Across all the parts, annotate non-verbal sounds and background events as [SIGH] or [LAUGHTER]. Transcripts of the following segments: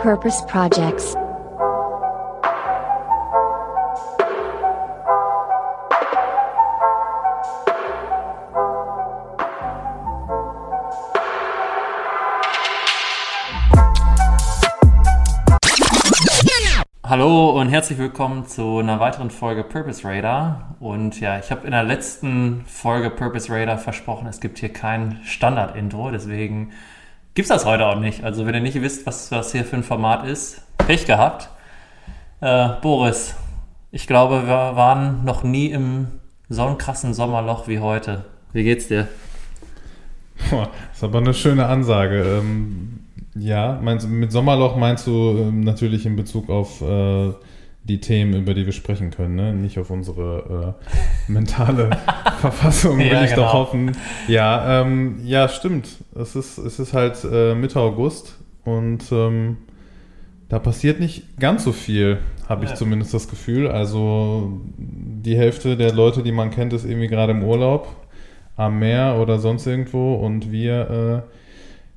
Purpose Projects. Hallo und herzlich willkommen zu einer weiteren Folge Purpose Radar. Und ja, ich habe in der letzten Folge Purpose Radar versprochen, es gibt hier kein Standard-Intro, deswegen gibt es das heute auch nicht. Also wenn ihr nicht wisst, was das hier für ein Format ist, Pech gehabt. Äh, Boris, ich glaube, wir waren noch nie im so krassen Sommerloch wie heute. Wie geht's dir? Das ist aber eine schöne Ansage. Ähm, ja, meinst, mit Sommerloch meinst du ähm, natürlich in Bezug auf äh, die Themen, über die wir sprechen können, ne? nicht auf unsere äh, mentale [LAUGHS] Verfassung, will Ja, ich genau. doch hoffen. Ja, ähm, ja, stimmt. Es ist, es ist halt äh, Mitte August und ähm, da passiert nicht ganz so viel, habe ich Ja. zumindest das Gefühl. Also die Hälfte der Leute, die man kennt, ist irgendwie gerade im Urlaub am Meer oder sonst irgendwo und wir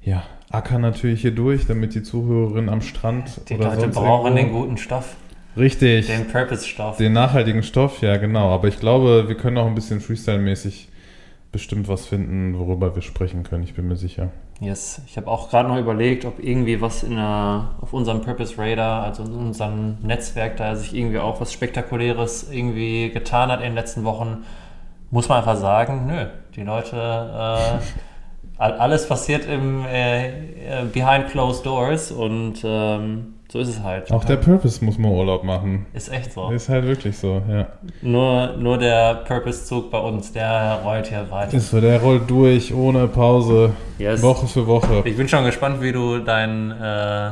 äh, ja, ackern natürlich hier durch, damit die Zuhörerinnen am Strand Die oder Leute sonst brauchen den irgendwo, guten Stoff, richtig den Purpose-Stoff. den nachhaltigen Stoff, ja genau. Aber ich glaube, wir können auch ein bisschen Freestyle-mäßig bestimmt was finden, worüber wir sprechen können. Ich bin mir sicher. Yes, ich habe auch gerade noch überlegt, ob irgendwie was in der, auf unserem Purpose Radar, also in unserem Netzwerk, da sich irgendwie auch was Spektakuläres irgendwie getan hat in den letzten Wochen. Muss man einfach sagen, nö, die Leute, äh, [LAUGHS] all- alles passiert im äh, äh, Behind Closed Doors und ähm, so ist es halt. Auch der Purpose muss mal Urlaub machen. ist echt so. Ist halt wirklich so, ja. Nur, nur der Purpose-Zug bei uns, der rollt hier weiter. Ist so, der rollt durch ohne Pause, Yes. Woche für Woche. Ich bin schon gespannt, wie du dein äh,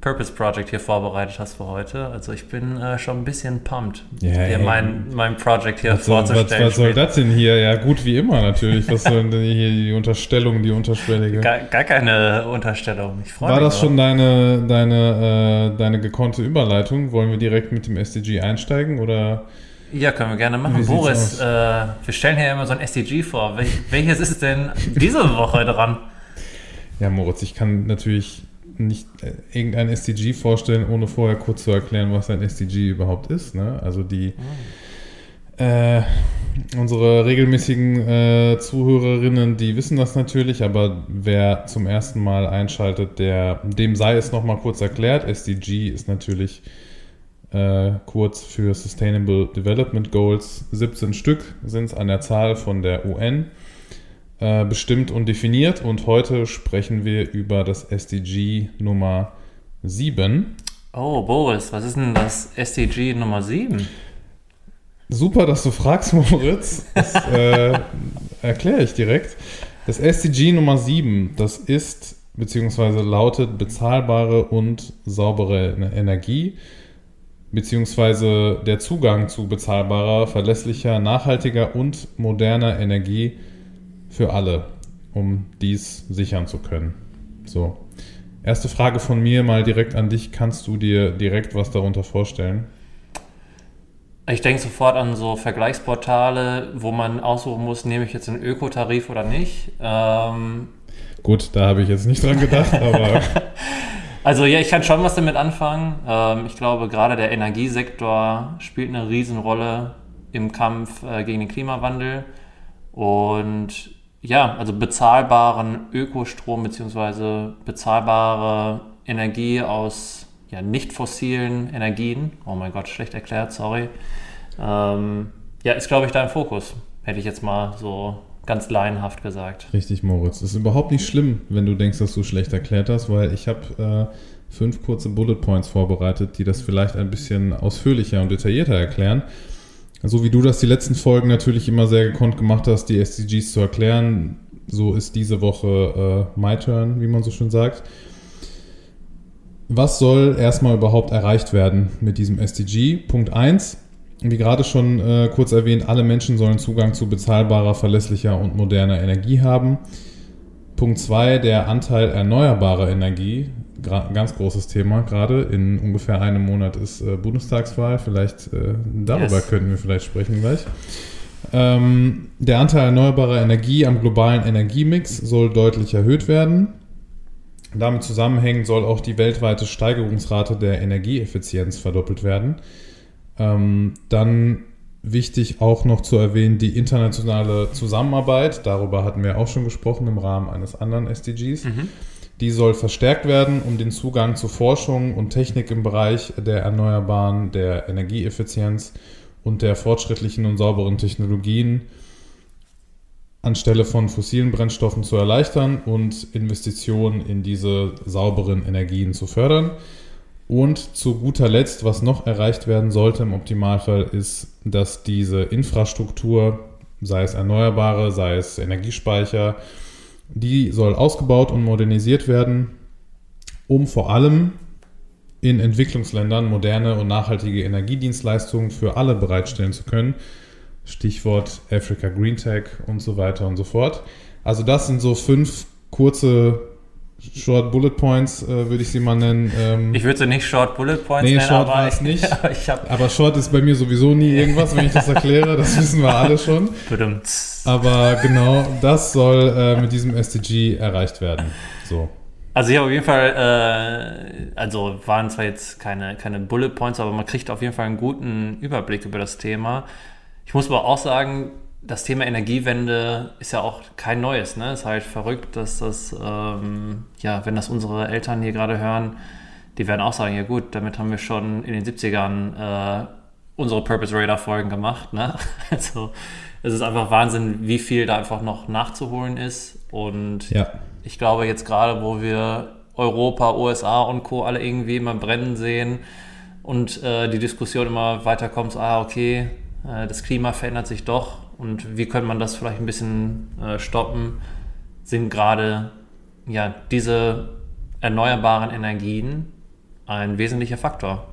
Purpose Project hier vorbereitet hast für heute. Also ich bin äh, schon ein bisschen pumped, Ja, dir mein, mein Project hier Was soll, was, vorzustellen. was soll das denn hier? Ja, gut wie immer natürlich. Was soll denn hier die Unterstellung, die unterschwellige? Gar, gar keine Unterstellung. Ich freue War mich. das drauf. schon deine, deine, äh, deine gekonnte Überleitung? Wollen wir direkt mit dem SDG einsteigen oder? Ja, können wir gerne machen. Boris, äh, wir stellen hier immer so ein SDG vor. Wel welches ist denn diese Woche dran? Ja, Moritz, ich kann natürlich nicht äh, irgendein SDG vorstellen, ohne vorher kurz zu erklären, was ein SDG überhaupt ist. Ne? Also die äh, unsere regelmäßigen äh, Zuhörerinnen, die wissen das natürlich, aber wer zum ersten Mal einschaltet, der, dem sei es nochmal kurz erklärt. SDG ist natürlich äh, kurz für Sustainable Development Goals. 17 Stück sind es an der Zahl von der UN äh, bestimmt und definiert. Und heute sprechen wir über das SDG Nummer 7. Oh, Boris, was ist denn das SDG Nummer 7? Super, dass du fragst, [LAUGHS] Moritz. Das äh, erkläre ich direkt. Das SDG Nummer 7, das ist beziehungsweise lautet bezahlbare und saubere Energie, beziehungsweise der Zugang zu bezahlbarer, verlässlicher, nachhaltiger und moderner Energie für alle, um dies sichern zu können. So. Erste Frage von mir mal direkt an dich. Kannst du dir direkt was darunter vorstellen? Ich denke sofort an so Vergleichsportale, wo man aussuchen muss, nehme ich jetzt einen Ökotarif oder nicht. Ähm, Gut, da habe ich jetzt nicht dran gedacht, [LAUGHS] aber also ja, ich kann schon was damit anfangen. Ähm, ich glaube, gerade der Energiesektor spielt eine Riesenrolle im Kampf äh, gegen den Klimawandel. Und ja, also bezahlbaren Ökostrom bzw. bezahlbare Energie aus ja, nicht fossilen Energien. Oh mein Gott, schlecht erklärt, sorry. Ähm, ja, ist glaube ich dein Fokus, hätte ich jetzt mal so ganz laienhaft gesagt. Richtig, Moritz. Ist überhaupt nicht schlimm, wenn du denkst, dass du schlecht erklärt hast, weil ich habe äh, fünf kurze Bullet Points vorbereitet, die das vielleicht ein bisschen ausführlicher und detaillierter erklären. So wie du das die letzten Folgen natürlich immer sehr gekonnt gemacht hast, die SDGs zu erklären, so ist diese Woche äh, my turn, wie man so schön sagt. Was soll erstmal überhaupt erreicht werden mit diesem SDG? Punkt 1. Wie gerade schon äh, kurz erwähnt, alle Menschen sollen Zugang zu bezahlbarer, verlässlicher und moderner Energie haben. Punkt 2, der Anteil erneuerbarer Energie, ganz großes Thema gerade. In ungefähr einem Monat ist äh, Bundestagswahl, vielleicht äh, darüber Yes. könnten wir vielleicht sprechen gleich. Ähm, der Anteil erneuerbarer Energie am globalen Energiemix soll deutlich erhöht werden. Damit zusammenhängend soll auch die weltweite Steigerungsrate der Energieeffizienz verdoppelt werden. Ähm, dann wichtig auch noch zu erwähnen die internationale Zusammenarbeit. Darüber hatten wir auch schon gesprochen im Rahmen eines anderen SDGs. Mhm. Die soll verstärkt werden, um den Zugang zu Forschung und Technik im Bereich der Erneuerbaren, der Energieeffizienz und der fortschrittlichen und sauberen Technologien anstelle von fossilen Brennstoffen zu erleichtern und Investitionen in diese sauberen Energien zu fördern. Und zu guter Letzt, was noch erreicht werden sollte im Optimalfall, ist, dass diese Infrastruktur, sei es Erneuerbare, sei es Energiespeicher, die soll ausgebaut und modernisiert werden, um vor allem in Entwicklungsländern moderne und nachhaltige Energiedienstleistungen für alle bereitstellen zu können. Stichwort Africa Green Tech und so weiter und so fort. Also das sind so fünf kurze Short Bullet Points, äh, würde ich sie mal nennen. Ähm, ich würde sie nicht Short Bullet Points nee, nennen, Short aber, es [LAUGHS] nicht. aber, aber, Short ist bei mir sowieso nie irgendwas, wenn ich das erkläre. Das wissen wir alle schon. [LAUGHS] aber genau das soll äh, mit diesem SDG erreicht werden. So. Also ja, auf jeden Fall, äh, also waren zwar jetzt keine, keine Bullet Points, aber man kriegt auf jeden Fall einen guten Überblick über das Thema. Ich muss aber auch sagen, das Thema Energiewende ist ja auch kein neues. Ne? Es ist halt verrückt, dass das, ähm, ja, wenn das unsere Eltern hier gerade hören, die werden auch sagen, ja gut, damit haben wir schon in den 70ern äh, unsere Purpose Radar Folgen gemacht. Ne? [LAUGHS] Also es ist einfach Wahnsinn, wie viel da einfach noch nachzuholen ist. Und ja. ich glaube jetzt gerade, wo wir Europa, USA und Co. alle irgendwie immer brennen sehen und äh, die Diskussion immer weiterkommt, so, ah okay, äh, das Klima verändert sich doch und wie könnte man das vielleicht ein bisschen äh, stoppen, sind gerade ja, diese erneuerbaren Energien ein wesentlicher Faktor.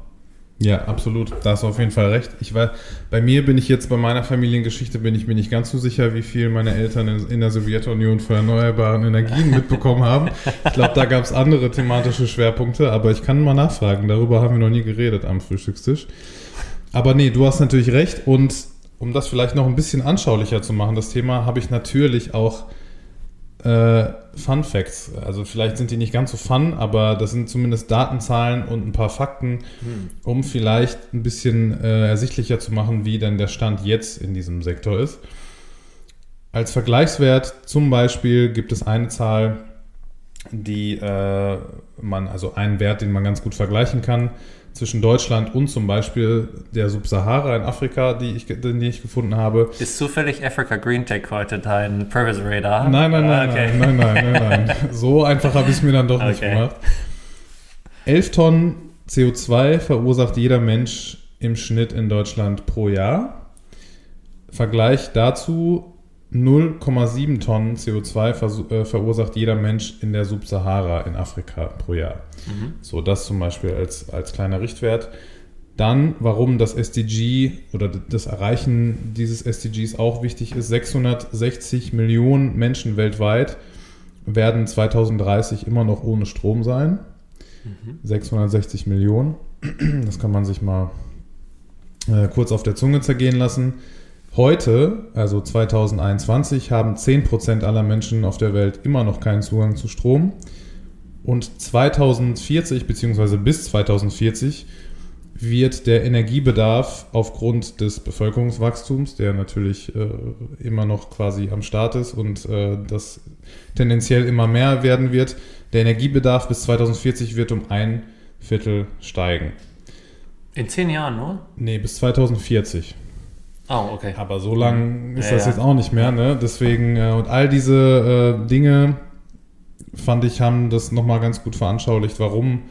Ja, absolut. Da hast du auf jeden Fall recht. Ich war, bei mir bin ich jetzt bei meiner Familiengeschichte bin ich mir nicht ganz so sicher, wie viel meine Eltern in, in der Sowjetunion für erneuerbaren Energien [LAUGHS] mitbekommen haben. Ich glaube, da gab es andere thematische Schwerpunkte, aber ich kann mal nachfragen. Darüber haben wir noch nie geredet am Frühstückstisch. Aber nee, du hast natürlich recht. Und um das vielleicht noch ein bisschen anschaulicher zu machen, das Thema, habe ich natürlich auch äh, Fun Facts. Also vielleicht sind die nicht ganz so fun, aber das sind zumindest Datenzahlen und ein paar Fakten, hm. um vielleicht ein bisschen äh, ersichtlicher zu machen, wie denn der Stand jetzt in diesem Sektor ist. Als Vergleichswert zum Beispiel gibt es eine Zahl, die äh, man, also einen Wert, den man ganz gut vergleichen kann zwischen Deutschland und zum Beispiel der Subsahara in Afrika, die ich, den ich gefunden habe. Ist zufällig Africa Green Tech heute dein Purpose Radar? Nein, nein, nein, ah, okay. nein, nein, nein, nein, nein. [LAUGHS] So einfach habe ich es mir dann doch okay. nicht gemacht. 11 Tonnen CO2 verursacht jeder Mensch im Schnitt in Deutschland pro Jahr. Vergleich dazu 0,7 Tonnen CO2 äh, verursacht jeder Mensch in der Subsahara in Afrika pro Jahr. Mhm. So, das zum Beispiel als, als kleiner Richtwert. Dann, warum das SDG oder das Erreichen dieses SDGs auch wichtig ist, 660 Millionen Menschen weltweit werden 2030 immer noch ohne Strom sein. Mhm. 660 Millionen. Das kann man sich mal äh, kurz auf der Zunge zergehen lassen. Heute, also 2021, haben 10% aller Menschen auf der Welt immer noch keinen Zugang zu Strom. Und 2040 bzw. bis 2040 wird der Energiebedarf aufgrund des Bevölkerungswachstums, der natürlich äh, immer noch quasi am Start ist und äh, das tendenziell immer mehr werden wird, der Energiebedarf bis 2040 wird um ein Viertel steigen. In zehn Jahren nur? Nee, bis 2040. Oh, okay. Aber so lang ist ja, das ja. jetzt auch nicht mehr, ne? Deswegen, äh, und all diese äh, Dinge, fand ich, haben das nochmal ganz gut veranschaulicht, warum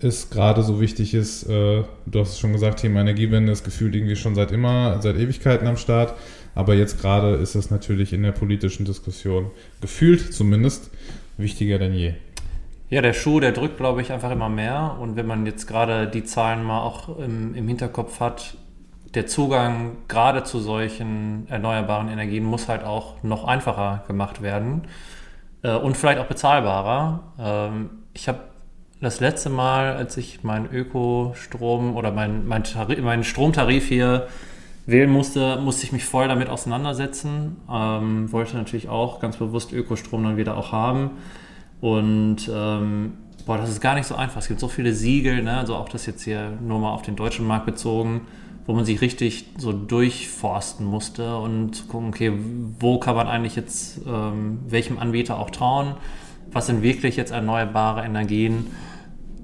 es gerade so wichtig ist. Äh, du hast es schon gesagt, Thema Energiewende ist gefühlt irgendwie schon seit immer, seit Ewigkeiten am Start. Aber jetzt gerade ist es natürlich in der politischen Diskussion, gefühlt zumindest, wichtiger denn je. Ja, der Schuh, der drückt, glaube ich, einfach immer mehr. Und wenn man jetzt gerade die Zahlen mal auch im, im Hinterkopf hat, der Zugang gerade zu solchen erneuerbaren Energien muss halt auch noch einfacher gemacht werden äh, und vielleicht auch bezahlbarer. Ähm, ich habe das letzte Mal, als ich meinen Ökostrom oder meinen mein mein Stromtarif hier wählen musste, musste ich mich voll damit auseinandersetzen. Ähm, wollte natürlich auch ganz bewusst Ökostrom dann wieder auch haben. Und ähm, boah, das ist gar nicht so einfach. Es gibt so viele Siegel, ne? also auch das jetzt hier nur mal auf den deutschen Markt bezogen, wo man sich richtig so durchforsten musste und gucken, okay, wo kann man eigentlich jetzt ähm, welchem Anbieter auch trauen? Was sind wirklich jetzt erneuerbare Energien?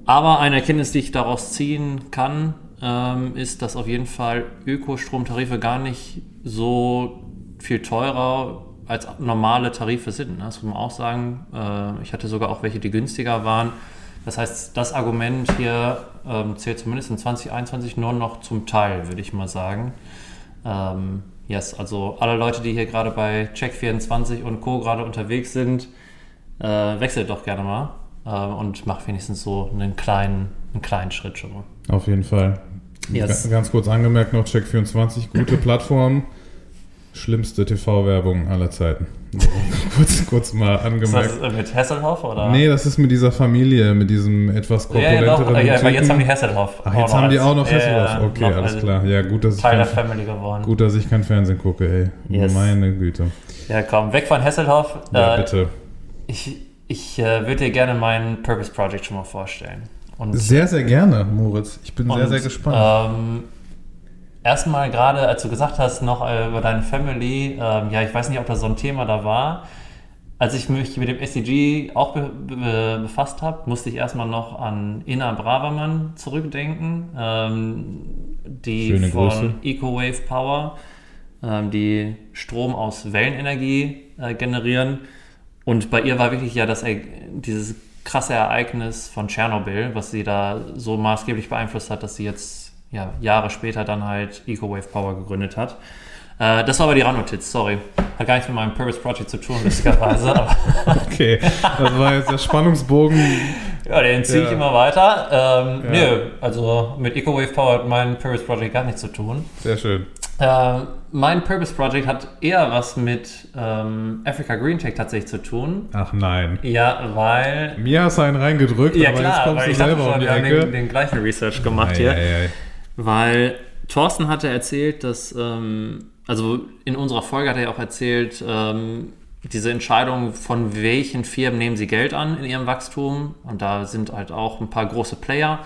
Aber eine Erkenntnis, die ich daraus ziehen kann, ähm, ist, dass auf jeden Fall Ökostromtarife gar nicht so viel teurer als normale Tarife sind. Ne? Das muss man auch sagen. Äh, ich hatte sogar auch welche, die günstiger waren. Das heißt, das Argument hier ähm, zählt zumindest in 2021 nur noch zum Teil, würde ich mal sagen. Ähm, yes, also alle Leute, die hier gerade bei Check24 und Co. gerade unterwegs sind, äh, wechselt doch gerne mal äh, und macht wenigstens so einen kleinen, einen kleinen Schritt schon mal. Auf jeden Fall. Yes. Ganz kurz angemerkt noch, Check24, gute Plattform schlimmste TV-Werbung aller Zeiten. [LAUGHS] kurz, kurz mal angemerkt. Ist das mit Hasselhoff oder? Nee, das ist mit dieser Familie, mit diesem etwas korpulenteren ja, ja, ja, aber jetzt haben die Hasselhoff. Ach, jetzt haben die auch noch Hasselhoff. okay, alles klar. Ja, gut, dass Teil ich kein, der Family geworden. Gut, dass ich kein Fernsehen gucke, ey. Yes. Meine Güte. Ja, komm, weg von Hasselhoff. Ja, äh, bitte. Ich, ich äh, würde dir gerne mein Purpose Project schon mal vorstellen. Und, sehr, sehr gerne, Moritz. Ich bin und, sehr, sehr gespannt. Ähm, erstmal gerade, als du gesagt hast, noch äh, über deine Family, ähm, ja, ich weiß nicht, ob das so ein Thema da war. Als ich mich mit dem SDG auch be be befasst habe, musste ich erstmal noch an Ina Bravermann zurückdenken, ähm, die Schöne von Grüße. EcoWave Power, ähm, die Strom aus Wellenenergie äh, generieren. Und bei ihr war wirklich ja das, dieses krasse Ereignis von Tschernobyl, was sie da so maßgeblich beeinflusst hat, dass sie jetzt ja, Jahre später dann halt EcoWave Power gegründet hat. Äh, das war aber die Randnotiz, sorry. Hat gar nichts mit meinem Purpose Project zu tun, lustigerweise. [LAUGHS] okay, das war jetzt der Spannungsbogen. Ja, den ziehe ja. ich immer weiter. Ähm, ja. Nö, also mit EcoWave Power hat mein Purpose Project gar nichts zu tun. Sehr schön. Äh, mein Purpose Project hat eher was mit ähm, Africa Green Tech tatsächlich zu tun. Ach nein. Ja, weil. Mir hast du einen reingedrückt, ja, aber klar, jetzt kommst du selber schon, um die Ecke. Den, den gleichen Research gemacht ei, hier. Ei, ei weil Thorsten hatte erzählt, dass, ähm, also in unserer Folge hat er ja auch erzählt, ähm, diese Entscheidung, von welchen Firmen nehmen sie Geld an in ihrem Wachstum. Und da sind halt auch ein paar große Player,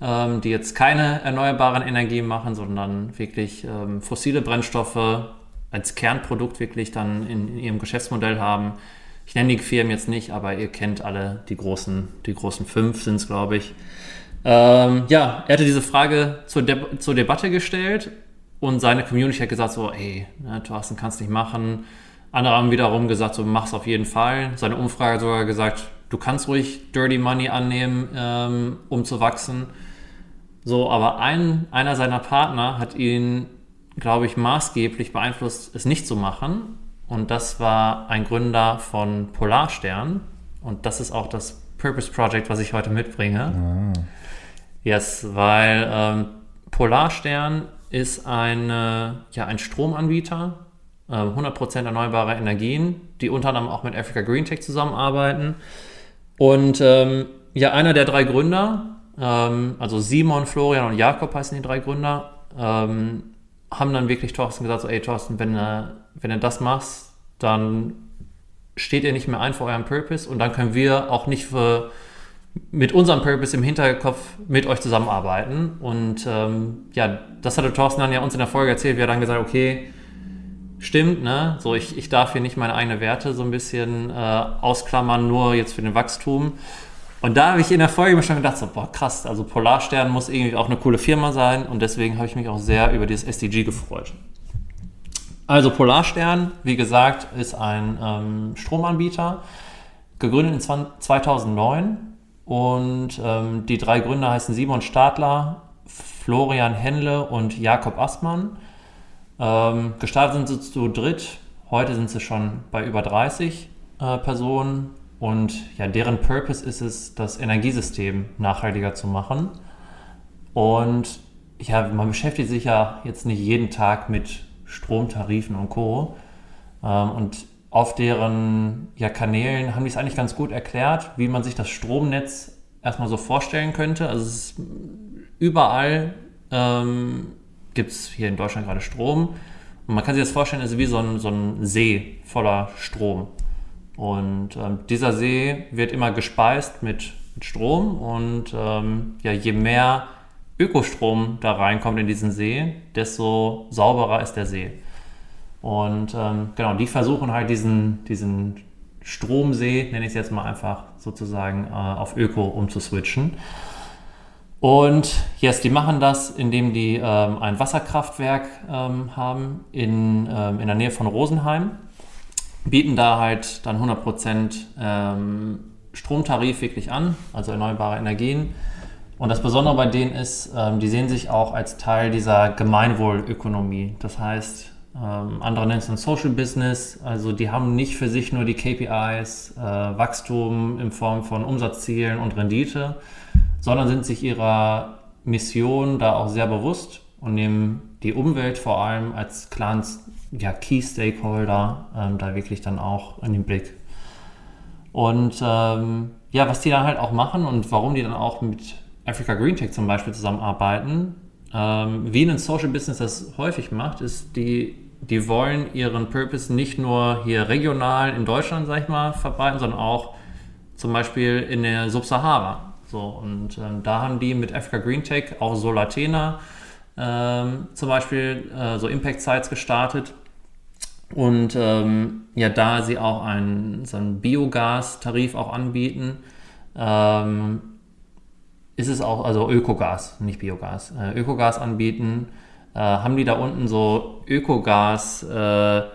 ähm, die jetzt keine erneuerbaren Energien machen, sondern wirklich ähm, fossile Brennstoffe als Kernprodukt wirklich dann in, in, ihrem Geschäftsmodell haben. Ich nenne die Firmen jetzt nicht, aber ihr kennt alle die großen, die großen fünf sind es, glaube ich. Ähm, ja, er hatte diese Frage zur, De zur Debatte gestellt und seine Community hat gesagt so, ey, ne, Thorsten, kannst nicht machen. Andere haben wiederum gesagt, so, mach's auf jeden Fall. Seine Umfrage hat sogar gesagt, du kannst ruhig Dirty Money annehmen, ähm, um zu wachsen. So, aber ein, einer seiner Partner hat ihn, glaube ich, maßgeblich beeinflusst, es nicht zu machen. Und das war ein Gründer von Polarstern. Und das ist auch das Purpose Project, was ich heute mitbringe. Ah. Yes, weil ähm, Polarstern ist eine, ja, ein Stromanbieter, äh, 100% erneuerbare Energien, die unter anderem auch mit Africa Green Tech zusammenarbeiten. Und ähm, ja, einer der drei Gründer, ähm, also Simon, Florian und Jakob heißen die drei Gründer, ähm, haben dann wirklich Thorsten gesagt, so, ey Thorsten, wenn, äh, wenn du das machst, dann steht ihr nicht mehr ein für euren Purpose und dann können wir auch nicht für mit unserem Purpose im Hinterkopf mit euch zusammenarbeiten. Und ähm, ja, das hatte Thorsten dann ja uns in der Folge erzählt. Wir haben dann gesagt, okay, stimmt, ne? So, ich, ich darf hier nicht meine eigenen Werte so ein bisschen äh, ausklammern, nur jetzt für den Wachstum. Und da habe ich in der Folge mir schon gedacht, so, boah, krass, also Polarstern muss irgendwie auch eine coole Firma sein. Und deswegen habe ich mich auch sehr über dieses SDG gefreut. Also Polarstern, wie gesagt, ist ein ähm, Stromanbieter, gegründet in 2009 und ähm, die drei Gründer heißen Simon Stadler, Florian Henle und Jakob Assmann. Ähm, gestartet sind sie zu dritt. Heute sind sie schon bei über 30 äh, Personen. Und ja, deren Purpose ist es, das Energiesystem nachhaltiger zu machen. Und ja, man beschäftigt sich ja jetzt nicht jeden Tag mit Stromtarifen und Co. Ähm, und auf deren ja, Kanälen haben die es eigentlich ganz gut erklärt, wie man sich das Stromnetz erstmal so vorstellen könnte. Also es ist überall ähm, gibt es hier in Deutschland gerade Strom. Und man kann sich das vorstellen, es ist wie so ein, so ein See voller Strom. Und ähm, dieser See wird immer gespeist mit, mit Strom und ähm, ja, je mehr Ökostrom da reinkommt in diesen See, desto sauberer ist der See. Und ähm, genau, die versuchen halt diesen, diesen Stromsee, nenne ich es jetzt mal einfach sozusagen, äh, auf Öko umzuswitchen. Und yes, die machen das, indem die ähm, ein Wasserkraftwerk ähm, haben in, ähm, in der Nähe von Rosenheim, bieten da halt dann 100% ähm, Stromtarif wirklich an, also erneuerbare Energien. Und das Besondere bei denen ist, ähm, die sehen sich auch als Teil dieser Gemeinwohlökonomie. Das heißt, ähm, andere nennen es ein Social Business. Also die haben nicht für sich nur die KPIs, äh, Wachstum in Form von Umsatzzielen und Rendite, sondern sind sich ihrer Mission da auch sehr bewusst und nehmen die Umwelt vor allem als klaren ja, Key Stakeholder ähm, da wirklich dann auch in den Blick. Und ähm, ja, was die dann halt auch machen und warum die dann auch mit Africa Green Tech zum Beispiel zusammenarbeiten, ähm, wie ein Social Business das häufig macht, ist, die die wollen ihren Purpose nicht nur hier regional in Deutschland, sag ich mal, verbreiten, sondern auch zum Beispiel in der Subsahara. So, und ähm, da haben die mit Africa Green Tech auch Solatena ähm, zum Beispiel äh, so Impact Sites gestartet. Und ähm, ja, da sie auch einen, so einen Biogas-Tarif auch anbieten, ähm, ist es auch, also Ökogas, nicht Biogas, äh, Ökogas anbieten, äh, haben die da unten so Ökogas, äh, ja,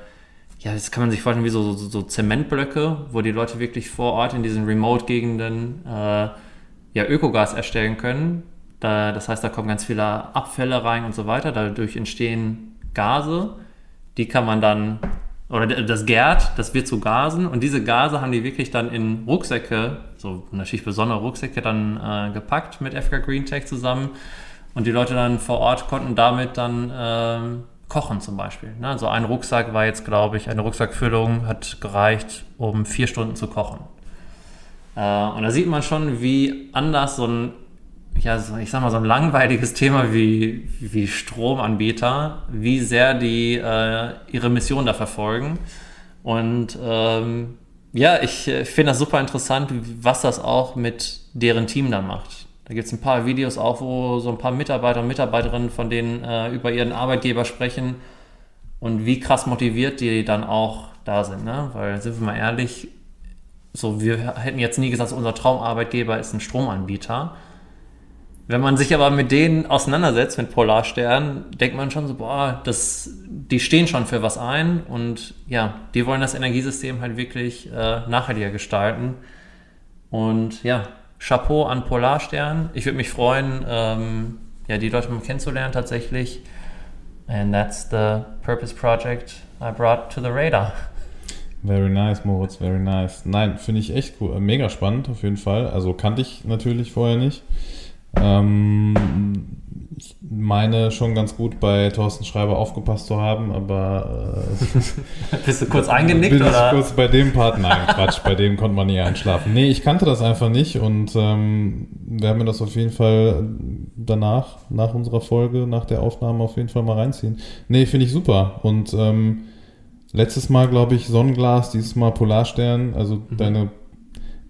das kann man sich vorstellen wie so, so, so, Zementblöcke, wo die Leute wirklich vor Ort in diesen Remote-Gegenden äh, ja, Ökogas erstellen können. Da, das heißt, da kommen ganz viele Abfälle rein und so weiter. Dadurch entstehen Gase, die kann man dann, oder das gärt, das wird zu Gasen und diese Gase haben die wirklich dann in Rucksäcke, so natürlich besondere Rucksäcke dann äh, gepackt mit Africa Green Tech zusammen und die Leute dann vor Ort konnten damit dann ähm, kochen zum Beispiel. Ne? Also ein Rucksack war jetzt, glaube ich, eine Rucksackfüllung hat gereicht, um vier Stunden zu kochen. Äh, und da sieht man schon, wie anders so ein, ja, so, ich sag mal, so ein langweiliges Thema wie, wie Stromanbieter, wie sehr die äh, ihre Mission da verfolgen. Und ähm, ja, ich äh, finde das super interessant, was das auch mit deren Team dann macht. Da gibt es ein paar Videos auch, wo so ein paar Mitarbeiter und Mitarbeiterinnen von denen äh, über ihren Arbeitgeber sprechen und wie krass motiviert die dann auch da sind. Ne? Weil, sind wir mal ehrlich, so wir hätten jetzt nie gesagt, unser Traumarbeitgeber ist ein Stromanbieter. Wenn man sich aber mit denen auseinandersetzt, mit Polarstern, denkt man schon so, boah, das, die stehen schon für was ein und ja, die wollen das Energiesystem halt wirklich äh, nachhaltiger gestalten. Und ja, Chapeau an Polarstern. Ich würde mich freuen, ähm, ja, die Leute mal kennenzulernen tatsächlich. And that's the purpose project I brought to the radar. Very nice, Moritz, very nice. Nein, finde ich echt cool. Mega spannend auf jeden Fall. Also kannte ich natürlich vorher nicht. Ähm, ich meine schon ganz gut bei Thorsten Schreiber aufgepasst zu haben, aber. Äh, [LAUGHS] Bist du kurz eingenickt? Bin oder? ich kurz bei dem Part? Nein, Quatsch, bei dem konnte man nie einschlafen. Nee, ich kannte das einfach nicht und ähm, werden wir das auf jeden Fall danach, nach unserer Folge, nach der Aufnahme auf jeden Fall mal reinziehen. Nee, finde ich super. Und ähm, letztes Mal, glaube ich, Sonnenglas, dieses Mal Polarstern, also mhm. deine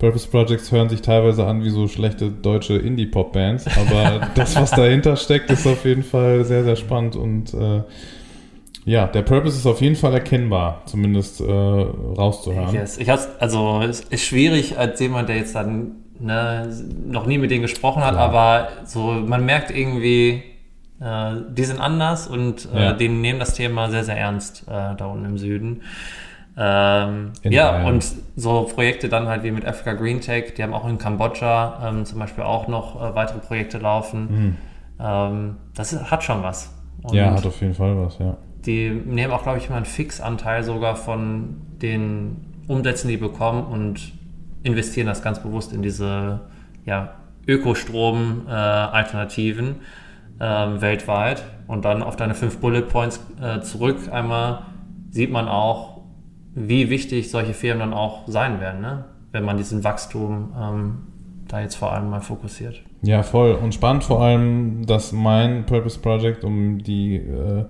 Purpose Projects hören sich teilweise an wie so schlechte deutsche Indie-Pop-Bands, aber [LAUGHS] das, was dahinter steckt, ist auf jeden Fall sehr, sehr spannend und äh, ja, der Purpose ist auf jeden Fall erkennbar, zumindest äh, rauszuhören. Yes. Ich hab's, also es ist schwierig als jemand, der jetzt dann ne, noch nie mit denen gesprochen hat, Klar. aber so man merkt irgendwie, äh, die sind anders und äh, ja. denen nehmen das Thema sehr, sehr ernst äh, da unten im Süden. Ähm, ja, Bayern. und so Projekte dann halt wie mit Africa Green Tech, die haben auch in Kambodscha ähm, zum Beispiel auch noch äh, weitere Projekte laufen. Mhm. Ähm, das hat schon was. Und ja, hat auf jeden Fall was, ja. Die nehmen auch, glaube ich, mal einen Fixanteil sogar von den Umsätzen, die bekommen und investieren das ganz bewusst in diese ja, Ökostrom-Alternativen äh, ähm, weltweit. Und dann auf deine fünf Bullet Points äh, zurück einmal sieht man auch, wie wichtig solche Firmen dann auch sein werden, ne? wenn man diesen Wachstum ähm, da jetzt vor allem mal fokussiert. Ja, voll. Und spannend vor allem, dass mein Purpose Project, um die äh,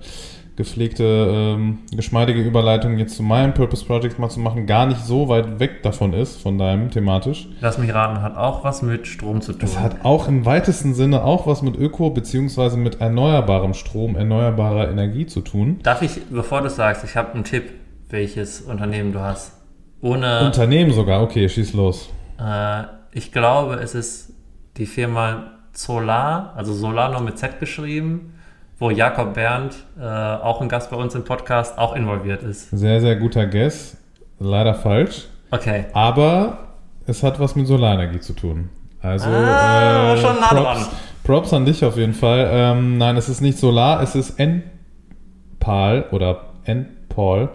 gepflegte, ähm, geschmeidige Überleitung jetzt zu meinem Purpose Project mal zu machen, gar nicht so weit weg davon ist, von deinem thematisch. Lass mich raten, hat auch was mit Strom zu tun. Es hat auch im weitesten Sinne auch was mit Öko- bzw. mit erneuerbarem Strom, erneuerbarer Energie zu tun. Darf ich, bevor du sagst, ich habe einen Tipp, welches Unternehmen du hast? Ohne. Unternehmen sogar, okay, schieß los. Äh, ich glaube, es ist die Firma Solar, also Solar nur mit Z geschrieben, wo Jakob Berndt, äh, auch ein Gast bei uns im Podcast, auch involviert ist. Sehr, sehr guter Guess. Leider falsch. Okay. Aber es hat was mit Solarenergie zu tun. Also Ah, schon nah Props, dran. Props an dich auf jeden Fall. Ähm, nein, es ist nicht Solar, es ist NPAL oder NPAL,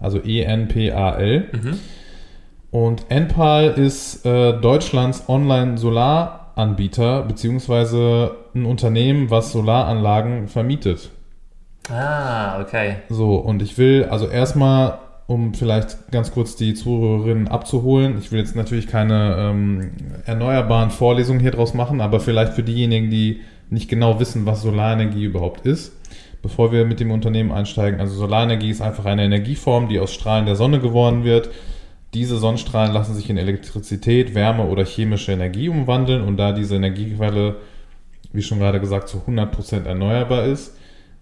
also E-N-P-A-L. Mhm. Und NPAL ist äh, Deutschlands Online-Solaranbieter, beziehungsweise ein Unternehmen, was Solaranlagen vermietet. Ah, okay. So, und ich will also erstmal, um vielleicht ganz kurz die Zuhörerinnen abzuholen, ich will jetzt natürlich keine ähm, erneuerbaren Vorlesungen hier draus machen, aber vielleicht für diejenigen, die nicht genau wissen, was Solarenergie überhaupt ist, bevor wir mit dem Unternehmen einsteigen. Also Solarenergie ist einfach eine Energieform, die aus Strahlen der Sonne gewonnen wird. Diese Sonnenstrahlen lassen sich in Elektrizität, Wärme oder chemische Energie umwandeln und da diese Energiequelle, wie schon gerade gesagt, zu 100% erneuerbar ist,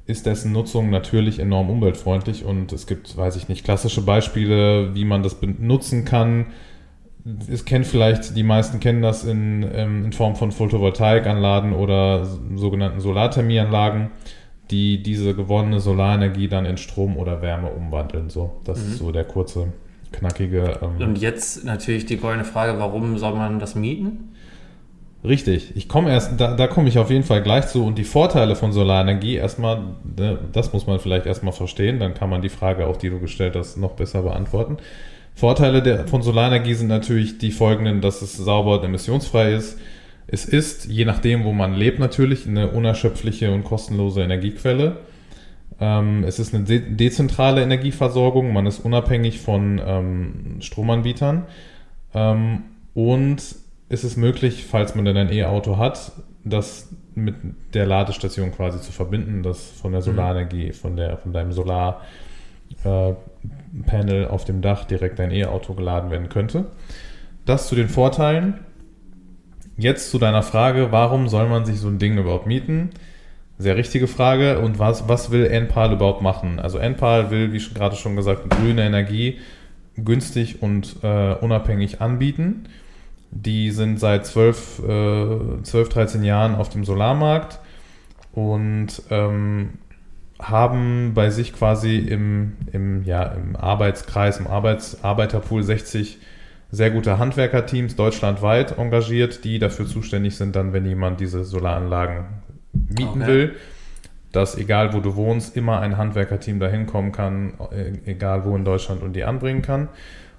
ist dessen Nutzung natürlich enorm umweltfreundlich und es gibt, weiß ich nicht, klassische Beispiele, wie man das benutzen kann. Es kennen vielleicht, die meisten kennen das in, ähm, in Form von Photovoltaikanlagen oder sogenannten Solarthermieanlagen, die diese gewonnene Solarenergie dann in Strom oder Wärme umwandeln. So, das ist so der kurze, knackige. Ähm, Und jetzt natürlich die goldene Frage, warum soll man das mieten? Richtig, ich komme erst, da, da komme ich auf jeden Fall gleich zu und die Vorteile von Solarenergie erstmal, ne, das muss man vielleicht erstmal verstehen, dann kann man die Frage auch, die du gestellt hast, noch besser beantworten. Vorteile der, von Solarenergie sind natürlich die folgenden, dass es sauber und emissionsfrei ist. Es ist, je nachdem, wo man lebt, natürlich eine unerschöpfliche und kostenlose Energiequelle. Ähm, es ist eine de dezentrale Energieversorgung, man ist unabhängig von ähm, Stromanbietern. Ähm, und ist es möglich, falls man denn ein E-Auto hat, das mit der Ladestation quasi zu verbinden, das von der Solarenergie, von, der, von deinem Solarpanel auf dem Dach direkt dein E-Auto geladen werden könnte. Das zu den Vorteilen. Jetzt zu deiner Frage, warum soll man sich so ein Ding überhaupt mieten? Sehr richtige Frage. Und was, was will NPAL überhaupt machen? Also NPAL will, wie schon- gerade schon gesagt, grüne Energie günstig und äh, unabhängig anbieten. Die sind seit 12, äh, 12, 13 Jahren auf dem Solarmarkt und ähm, haben bei sich quasi im, im, ja, im Arbeitskreis, im Arbeits Arbeiterpool 60 sehr gute Handwerkerteams deutschlandweit engagiert, die dafür zuständig sind, dann, wenn jemand diese Solaranlagen mieten Okay. will, dass egal wo du wohnst, immer ein Handwerkerteam dahin kommen kann, e- egal wo in Deutschland und die anbringen kann.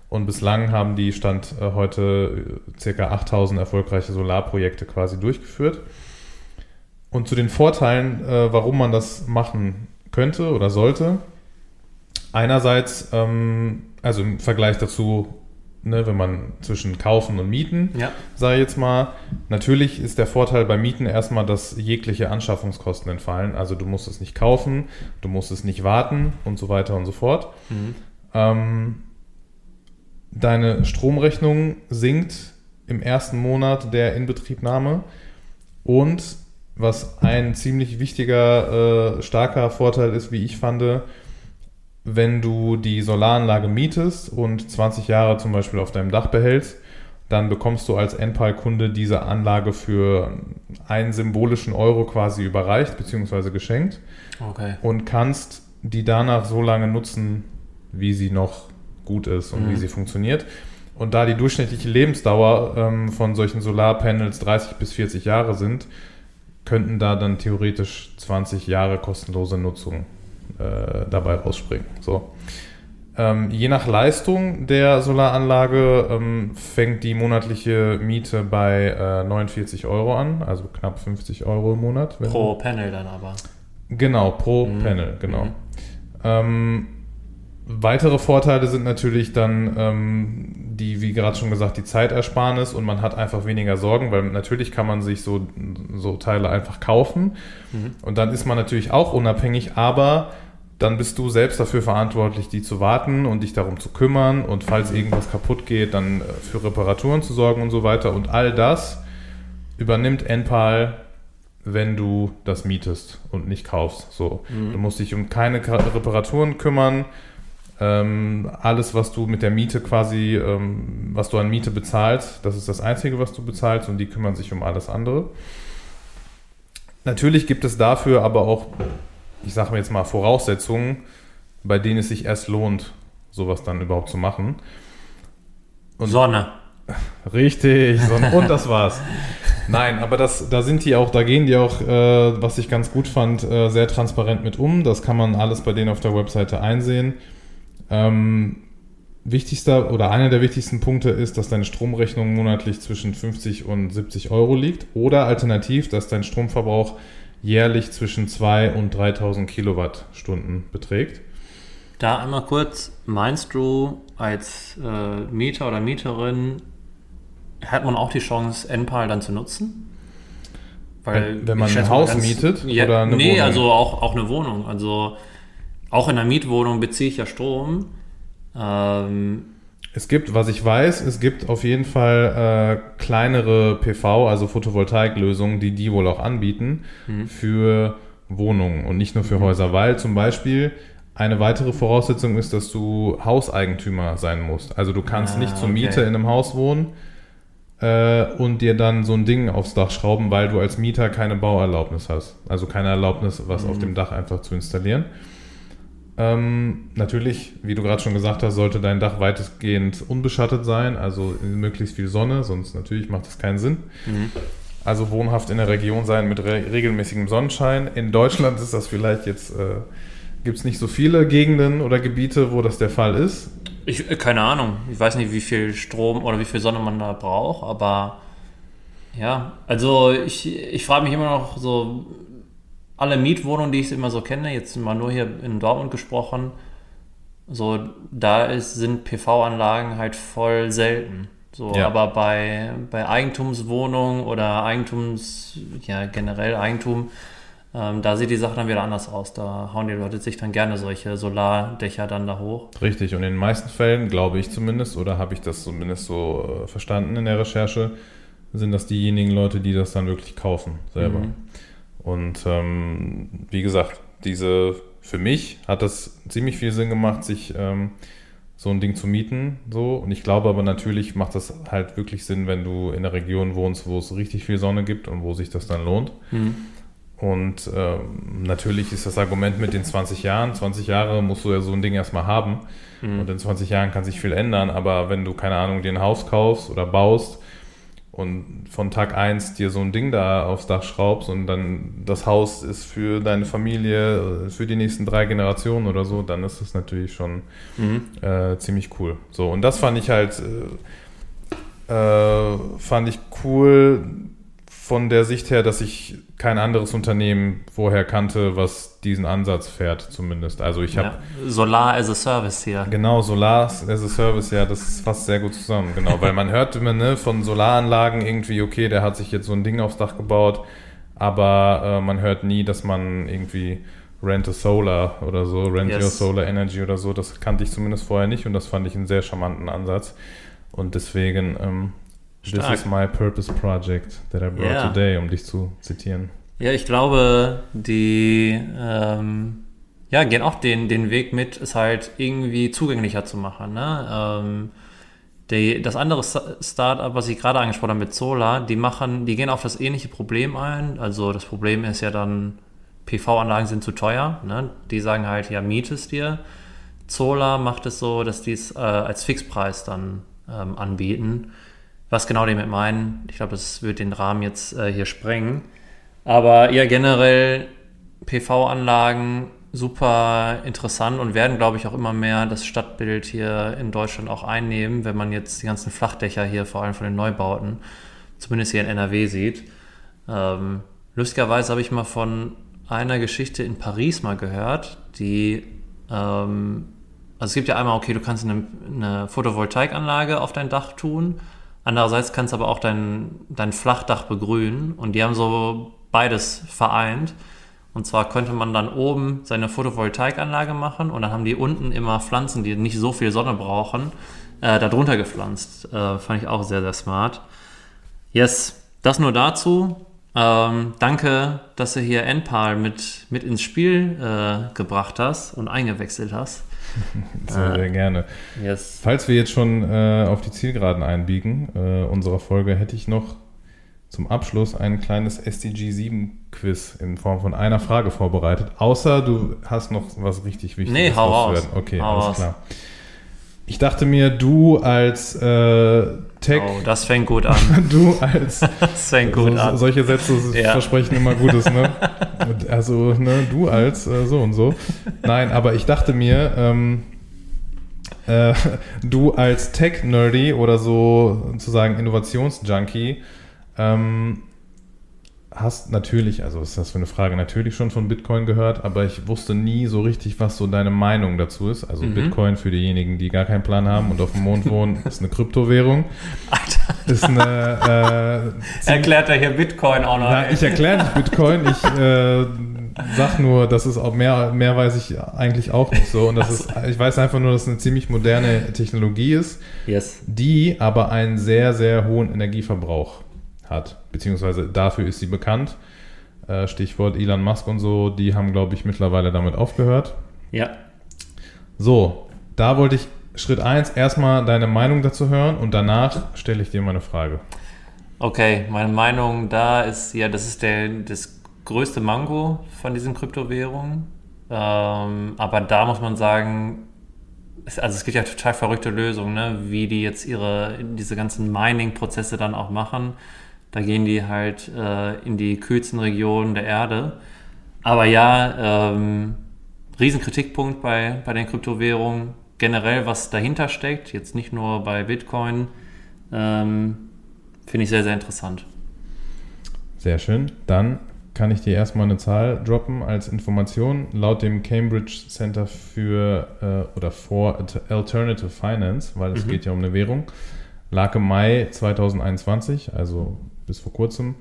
Und bislang haben die Stand äh, heute äh, ca. 8000 erfolgreiche Solarprojekte quasi durchgeführt. Und zu den Vorteilen, äh, warum man das machen könnte oder sollte. Einerseits, ähm, also im Vergleich dazu, ne, wenn man zwischen kaufen und mieten, Ja. sage ich jetzt mal, natürlich ist der Vorteil bei Mieten erstmal, dass jegliche Anschaffungskosten entfallen. Also du musst es nicht kaufen, du musst es nicht warten und so weiter und so fort. Mhm. Ähm, deine Stromrechnung sinkt im ersten Monat der Inbetriebnahme und was ein ziemlich wichtiger, äh, starker Vorteil ist, wie ich fand, wenn du die Solaranlage mietest und 20 Jahre zum Beispiel auf deinem Dach behältst, dann bekommst du als Enpal-Kunde diese Anlage für einen symbolischen Euro quasi überreicht bzw. geschenkt Okay. und kannst die danach so lange nutzen, wie sie noch gut ist und Mhm. wie sie funktioniert. Und da die durchschnittliche Lebensdauer ähm, von solchen Solarpanels 30 bis 40 Jahre sind, könnten da dann theoretisch 20 Jahre kostenlose Nutzung äh, dabei rausspringen. So. Ähm, je nach Leistung der Solaranlage ähm, fängt die monatliche Miete bei äh, 49 Euro an, also knapp 50 Euro im Monat. wenn- Pro Panel dann aber. Genau, pro Mhm. Panel, genau. Mhm. Ähm, weitere Vorteile sind natürlich dann ähm, die, wie gerade schon gesagt, die Zeitersparnis und man hat einfach weniger Sorgen, weil natürlich kann man sich so, so Teile einfach kaufen Mhm. und dann ist man natürlich auch unabhängig, aber dann bist du selbst dafür verantwortlich, die zu warten und dich darum zu kümmern und falls irgendwas kaputt geht, dann äh, für Reparaturen zu sorgen und so weiter. Und all das übernimmt Enpal, wenn du das mietest und nicht kaufst. So, mhm. du musst dich um keine Reparaturen kümmern. Ähm, alles, was du mit der Miete quasi, ähm, was du an Miete bezahlst, das ist das Einzige, was du bezahlst und die kümmern sich um alles andere. Natürlich gibt es dafür aber auch ich sage mir jetzt mal, Voraussetzungen, bei denen es sich erst lohnt, sowas dann überhaupt zu machen. Und Sonne. Richtig, Sonne. Und das [LAUGHS] war's. Nein, aber das, da sind die auch, da gehen die auch, äh, was ich ganz gut fand, äh, sehr transparent mit um. Das kann man alles bei denen auf der Webseite einsehen. Ähm, wichtigster oder einer der wichtigsten Punkte ist, dass deine Stromrechnung monatlich zwischen 50 und 70 Euro liegt. Oder alternativ, dass dein Stromverbrauch jährlich zwischen 2 und 3000 Kilowattstunden beträgt. Da einmal kurz, meinst du, als äh, Mieter oder Mieterin hat man auch die Chance, NPAL dann zu nutzen? Weil wenn, wenn man ein Haus mietet ja, oder eine nee, Wohnung? also auch, auch eine Wohnung. Also auch in einer Mietwohnung beziehe ich ja Strom. Ähm, es gibt, was ich weiß, es gibt auf jeden Fall äh, kleinere PV, also Photovoltaiklösungen, die die wohl auch anbieten mhm. für Wohnungen und nicht nur für mhm. Häuser, weil zum Beispiel eine weitere Voraussetzung ist, dass du Hauseigentümer sein musst. Also du kannst ah, nicht zur Miete in einem Haus wohnen äh, und dir dann so ein Ding aufs Dach schrauben, weil du als Mieter keine Bauerlaubnis hast. Also keine Erlaubnis, was mhm. auf dem Dach einfach zu installieren. Ähm, natürlich, wie du gerade schon gesagt hast, sollte dein Dach weitestgehend unbeschattet sein, also möglichst viel Sonne, sonst natürlich macht das keinen Sinn. Mhm. Also wohnhaft in der Region sein mit re regelmäßigem Sonnenschein. In Deutschland ist das vielleicht jetzt, äh, gibt es nicht so viele Gegenden oder Gebiete, wo das der Fall ist. Ich, äh, keine Ahnung. Ich weiß nicht, wie viel Strom oder wie viel Sonne man da braucht, aber ja, also ich, ich frage mich immer noch so, alle Mietwohnungen, die ich immer so kenne, jetzt mal nur hier in Dortmund gesprochen, so da ist, sind PV-Anlagen halt voll selten. So, ja. aber bei, bei Eigentumswohnungen oder Eigentums, ja generell Eigentum, ähm, da sieht die Sache dann wieder anders aus. Da hauen die Leute sich dann gerne solche Solardächer dann da hoch. Richtig, und in den meisten Fällen, glaube ich zumindest, oder habe ich das zumindest so äh, verstanden in der Recherche, sind das diejenigen Leute, die das dann wirklich kaufen selber. Mhm. Und ähm, wie gesagt, diese, für mich hat das ziemlich viel Sinn gemacht, sich ähm, so ein Ding zu mieten. So. Und ich glaube aber natürlich macht das halt wirklich Sinn, wenn du in einer Region wohnst, wo es richtig viel Sonne gibt und wo sich das dann lohnt. Mhm. Und ähm, natürlich ist das Argument mit den 20 Jahren, 20 Jahre musst du ja so ein Ding erstmal haben. Mhm. Und in 20 Jahren kann sich viel ändern, aber wenn du, keine Ahnung, dir ein Haus kaufst oder baust, und von Tag 1 dir so ein Ding da aufs Dach schraubst und dann das Haus ist für deine Familie, für die nächsten drei Generationen oder so, dann ist das natürlich schon mhm. äh, ziemlich cool. So, und das fand ich halt, äh, äh, fand ich cool, von der Sicht her, dass ich kein anderes Unternehmen vorher kannte, was diesen Ansatz fährt, zumindest. Also ich habe. Ja, Solar as a Service hier. Genau, Solar as a Service, ja, das fasst sehr gut zusammen, genau. weil man hört immer ne, von Solaranlagen irgendwie, okay, der hat sich jetzt so ein Ding aufs Dach gebaut, aber äh, man hört nie, dass man irgendwie Rent a Solar oder so, Rent yes. Your Solar Energy oder so, das kannte ich zumindest vorher nicht und das fand ich einen sehr charmanten Ansatz. Und deswegen ähm, Stark. This is my purpose project that I brought yeah. today, um dich zu zitieren. Ja, ich glaube, die ähm, ja, gehen auch den, den Weg mit, es halt irgendwie zugänglicher zu machen. Ne? Ähm, die, das andere Startup, was ich gerade angesprochen habe mit Solar, die machen, die gehen auf das ähnliche Problem ein. Also das Problem ist ja dann, PV-Anlagen sind zu teuer. Ne? Die sagen halt, ja, mietest dir. Solar macht es so, dass die es äh, als Fixpreis dann ähm, anbieten. Was genau die mit meinen, ich glaube, das wird den Rahmen jetzt äh, hier sprengen. Aber ja, generell PV-Anlagen super interessant und werden, glaube ich, auch immer mehr das Stadtbild hier in Deutschland auch einnehmen, wenn man jetzt die ganzen Flachdächer hier, vor allem von den Neubauten, zumindest hier in NRW sieht. Ähm, lustigerweise habe ich mal von einer Geschichte in Paris mal gehört, die, ähm, also es gibt ja einmal, okay, du kannst eine, eine Photovoltaikanlage auf dein Dach tun Andererseits kannst du aber auch dein, dein Flachdach begrünen und die haben so beides vereint. Und zwar könnte man dann oben seine Photovoltaikanlage machen und dann haben die unten immer Pflanzen, die nicht so viel Sonne brauchen, äh, darunter gepflanzt. Äh, fand ich auch sehr, sehr smart. Yes, das nur dazu. Ähm, danke, dass du hier NPAL mit, mit ins Spiel äh, gebracht hast und eingewechselt hast. [LAUGHS] Sehr, sehr gerne. Yes. Falls wir jetzt schon äh, auf die Zielgeraden einbiegen äh, unserer Folge, hätte ich noch zum Abschluss ein kleines SDG 7 Quiz in Form von einer Frage vorbereitet. Außer du hast noch was richtig Wichtiges Nee, hau raus. Okay, Hau alles raus. klar. Ich dachte mir, du als äh, Tech, Oh, das fängt gut an. [LAUGHS] du als [LAUGHS] Das fängt gut so, an. solche Sätze Ja. versprechen immer Gutes, ne? Also, ne, du als äh, so und so. Nein, aber ich dachte mir, ähm, äh, [LAUGHS] du als Tech-Nerdy oder so sozusagen Innovationsjunkie ähm, hast natürlich, also was ist das für eine Frage, natürlich schon von Bitcoin gehört, aber ich wusste nie so richtig, was so deine Meinung dazu ist. Also Mhm. Bitcoin für diejenigen, die gar keinen Plan haben und auf dem Mond wohnen, [LAUGHS] ist eine Kryptowährung. Ist eine [LAUGHS] äh, Erklärt er hier Bitcoin auch noch. na, ich erkläre nicht Bitcoin, ich äh, sag nur, das ist auch mehr, mehr weiß ich eigentlich auch nicht so. Und das ist, ich weiß einfach nur, dass es eine ziemlich moderne Technologie ist, yes. die aber einen sehr, sehr hohen Energieverbrauch hat. Beziehungsweise dafür ist sie bekannt. Äh, Stichwort Elon Musk und so, die haben, glaube ich, mittlerweile damit aufgehört. Ja. So, da wollte ich Schritt 1 erstmal deine Meinung dazu hören und danach stelle ich dir mal eine Frage. Okay, meine Meinung da ist, ja, das ist der, das größte Mango von diesen Kryptowährungen. Ähm, aber da muss man sagen, es, also es gibt ja total verrückte Lösungen, ne? wie die jetzt ihre, diese ganzen Mining-Prozesse dann auch machen. Da gehen die halt äh, in die kühlsten Regionen der Erde. Aber ja, ähm, Riesenkritikpunkt bei, bei den Kryptowährungen. Generell, was dahinter steckt, jetzt nicht nur bei Bitcoin, ähm, finde ich sehr, sehr interessant. Sehr schön. Dann kann ich dir erstmal eine Zahl droppen als Information. Laut dem Cambridge Center für äh, oder for Alternative Finance, weil es Mhm. geht ja um eine Währung, lag im Mai 2021, also bis vor kurzem,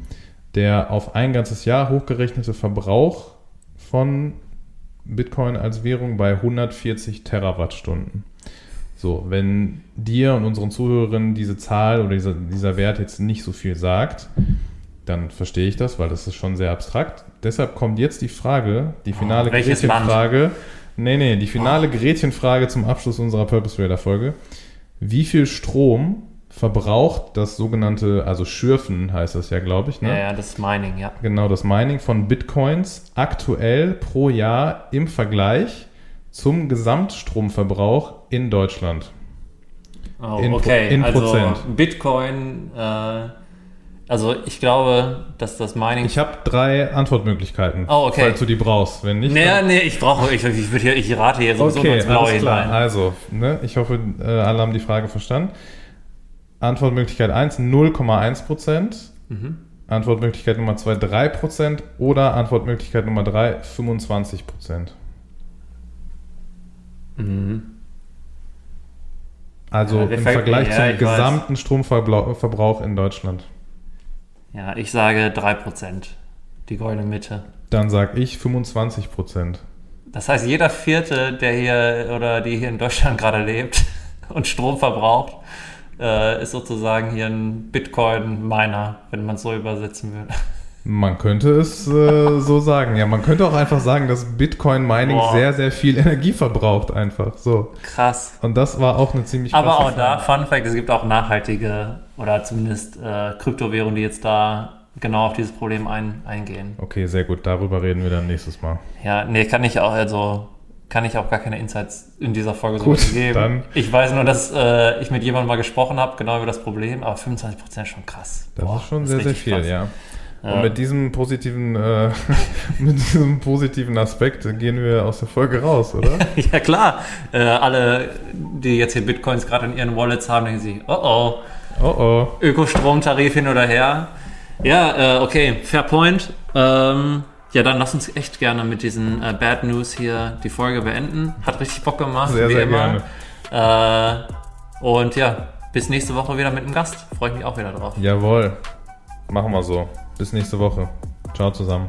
der auf ein ganzes Jahr hochgerechnete Verbrauch von Bitcoin als Währung bei 140 Terawattstunden. So, wenn dir und unseren Zuhörerinnen diese Zahl oder dieser, dieser Wert jetzt nicht so viel sagt, dann verstehe ich das, weil das ist schon sehr abstrakt. Deshalb kommt jetzt die Frage, die finale Oh, Gretchenfrage. Nee, nee, die finale Gretchenfrage zum Abschluss unserer Purpose Trader Folge. Wie viel Strom verbraucht das sogenannte, also Schürfen heißt das ja, glaube ich, ne? Ja, ja, das Mining, ja. Genau, das Mining von Bitcoins aktuell pro Jahr im Vergleich zum Gesamtstromverbrauch in Deutschland. Oh, In okay, in also Prozent. Bitcoin, äh, also ich glaube, dass das Mining. Ich habe drei Antwortmöglichkeiten, Oh, okay. falls du die brauchst. Wenn nicht, nee, nee, ich brauche, ich, ich, hier, ich rate hier sowieso okay, ins Blaue hinein. Also, ne, ich hoffe, äh, alle haben die Frage verstanden. Antwortmöglichkeit 1, 0,1 Prozent. Mhm. Antwortmöglichkeit Nummer 2, 3 Prozent. Oder Antwortmöglichkeit Nummer 3, 25 Prozent. Mhm. Also Ja, im Vergleich ja, zum ich weiß. gesamten Stromverbrauch Verbrauch in Deutschland. Ja, ich sage 3%. Die goldene Mitte. Dann sage ich 25 Prozent. Das heißt, jeder Vierte, der hier oder die hier in Deutschland [LAUGHS] gerade lebt und Strom verbraucht, äh, ist sozusagen hier ein Bitcoin-Miner, wenn man es so übersetzen will. Man könnte es äh, [LAUGHS] so sagen. Ja, man könnte auch einfach sagen, dass Bitcoin-Mining sehr, sehr viel Energie verbraucht einfach. So. Krass. Und das war auch eine ziemlich Aber auch da, Zahl. Fun Fact, es gibt auch nachhaltige oder zumindest äh, Kryptowährungen, die jetzt da genau auf dieses Problem ein, eingehen. Okay, sehr gut. Darüber reden wir dann nächstes Mal. Ja, nee, kann ich auch, also kann ich auch gar keine Insights in dieser Folge so Gut, geben. dann- Ich weiß nur, dass äh, ich mit jemandem mal gesprochen habe, genau über das Problem, aber 25% ist schon krass. Das Boah, ist schon sehr, sehr richtig viel, krass. ja. Ja. Und mit diesem positiven, äh, [LAUGHS] mit diesem positiven Aspekt gehen wir aus der Folge raus, oder? [LAUGHS] Ja, klar. Äh, alle, die jetzt hier Bitcoins gerade in ihren Wallets haben, denken sich, oh oh, Oh oh. Ökostromtarif hin oder her. Ja, äh, okay, fair point. Ähm, ja, dann lass uns echt gerne mit diesen äh, Bad News hier die Folge beenden. Hat richtig Bock gemacht, Sehr, wie sehr immer. Äh, und ja, bis nächste Woche wieder mit einem Gast. Freue ich mich auch wieder drauf. Jawohl. Machen wir so. Bis nächste Woche. Ciao zusammen.